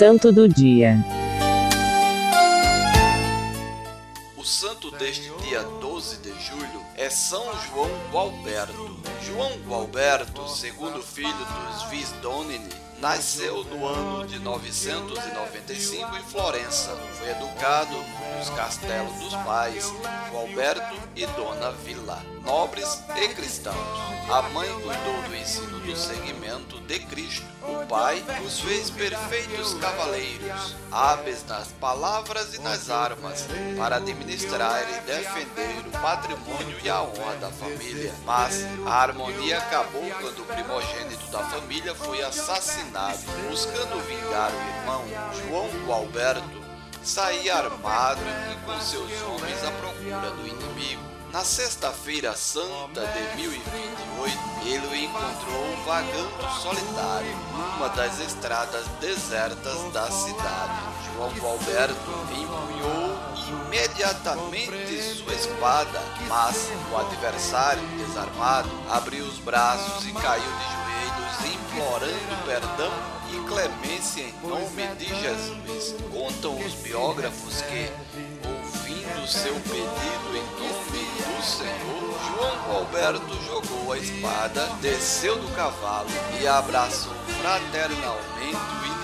Santo do Dia. O santo deste dia 12 de julho é São João Gualberto. João Gualberto, segundo filho dos Visdonini, nasceu no ano de 995 em Florença. Foi educado nos castelos dos pais, Gualberto e Dona Vila, nobres e cristãos. A mãe cuidou do ensino do seguimento de Cristo. O pai os fez perfeitos cavaleiros, hábeis nas palavras e nas armas, para administrar e defender o patrimônio e a honra da família. Mas a harmonia acabou quando o primogênito da família foi assassinado. Buscando vingar o irmão, João Gualberto saía armado e com seus homens à procura do inimigo. Na sexta-feira santa de 1028, ele o encontrou vagando solitário numa das estradas desertas da cidade. João Gualberto empunhou imediatamente sua espada, mas o adversário, desarmado, abriu os braços e caiu de joelhos, implorando perdão e clemência em nome de Jesus. Contam os biógrafos que, ouvindo seu pedido em nome do Senhor, João Alberto jogou a espada, desceu do cavalo e abraçou fraternalmente o.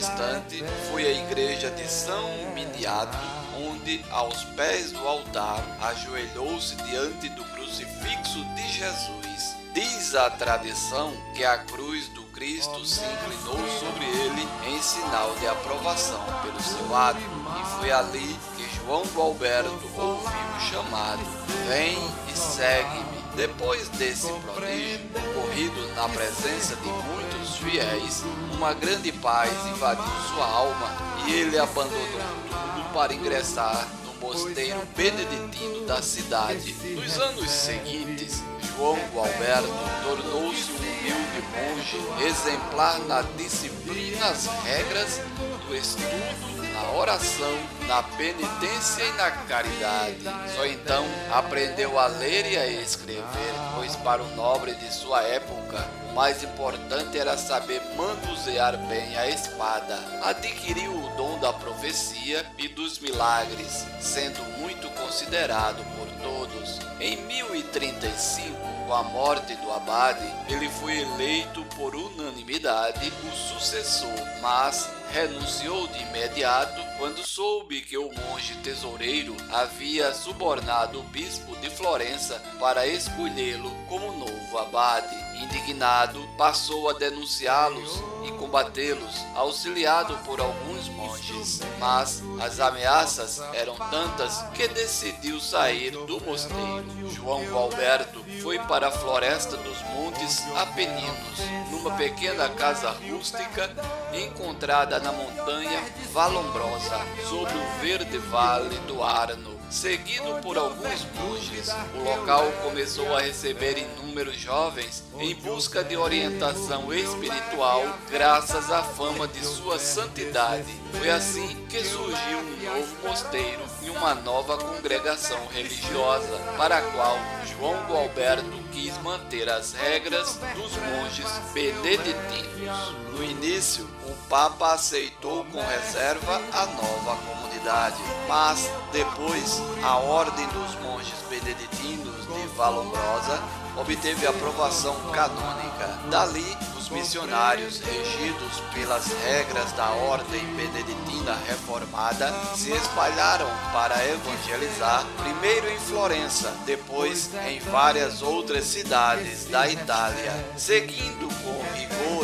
Instante, foi à igreja de São Miniato, onde, aos pés do altar, ajoelhou-se diante do crucifixo de Jesus. Diz a tradição que a cruz do Cristo se inclinou sobre ele em sinal de aprovação pelo seu ato, e foi ali que João do Alberto ouviu o chamado: Vem e segue-me. Depois desse prodígio, ocorrido na presença de muitos fiéis, uma grande paz invadiu sua alma e ele abandonou tudo para ingressar no mosteiro beneditino da cidade. Nos anos seguintes, João Gualberto tornou-se um humilde monge, exemplar na disciplina, nas regras do estudo, na oração, na penitência e na caridade. Só então aprendeu a ler e a escrever, pois para o nobre de sua época, o mais importante era saber manusear bem a espada. Adquiriu o dom da profecia e dos milagres, sendo muito considerado por todos. Em 1035, com a morte do abade, ele foi eleito por unanimidade o sucessor, mas renunciou de imediato quando soube que o monge tesoureiro havia subornado o bispo de Florença para escolhê-lo como novo abade. Indignado, passou a denunciá-los e combatê-los, auxiliado por alguns monges. Mas as ameaças eram tantas que decidiu sair do mosteiro. João Alberto foi para a floresta dos Montes Apeninos, numa pequena casa rústica encontrada na montanha Valombrosa, sobre o verde vale do Arno. Seguido por alguns monges, o local começou a receber inúmeros jovens em busca de orientação espiritual, graças à fama de sua santidade. Foi assim que surgiu um novo mosteiro e uma nova congregação religiosa, para a qual João Gualberto quis manter as regras dos monges beneditinos. No início, o Papa aceitou com reserva a nova comunidade, mas depois a Ordem dos Monges Beneditinos de Valombrosa obteve aprovação canônica. Dali, os missionários, regidos pelas regras da ordem beneditina reformada, se espalharam para evangelizar, primeiro em Florença, depois em várias outras cidades da Itália, seguindo com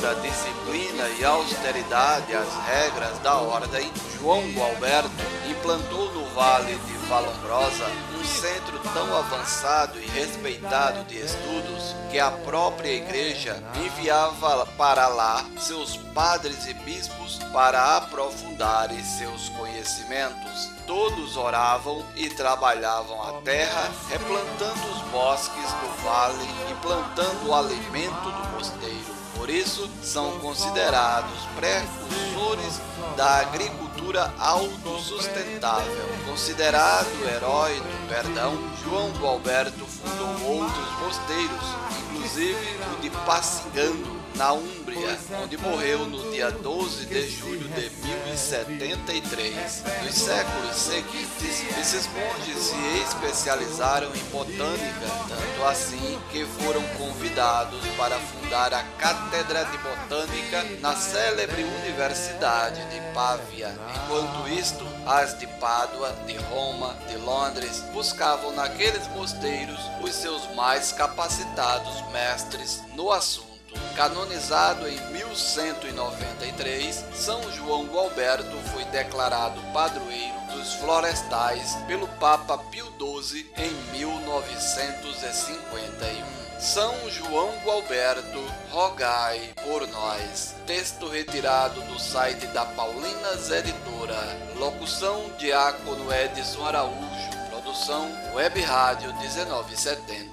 rigor a disciplina e austeridade as regras da ordem. João Gualberto implantou no Vale de Valombrosa um centro tão avançado e respeitado de estudos que a própria igreja enviava para lá seus padres e bispos para aprofundarem seus conhecimentos. Todos oravam e trabalhavam a terra, replantando os bosques do vale e plantando o alimento do mosteiro. Por isso, são considerados precursores da agricultura autossustentável. Considerado herói do perdão, João Gualberto fundou outros mosteiros, inclusive o de Passingando, na Úmbria, onde morreu no dia 12 de julho de 1073. Nos séculos seguintes, esses monges se especializaram em botânica, tanto assim que foram convidados para fundar a Cátedra de Botânica na célebre Universidade de Pávia. Enquanto isto, as de Pádua, de Roma, de Londres buscavam naqueles mosteiros os seus mais capacitados mestres no assunto. Canonizado em 1193, São João Gualberto foi declarado padroeiro dos florestais pelo Papa Pio XII em 1951. São João Gualberto, rogai por nós. Texto retirado do site da Paulinas Editora. Locução Diácono Edson Araújo. Produção Web Rádio 1970.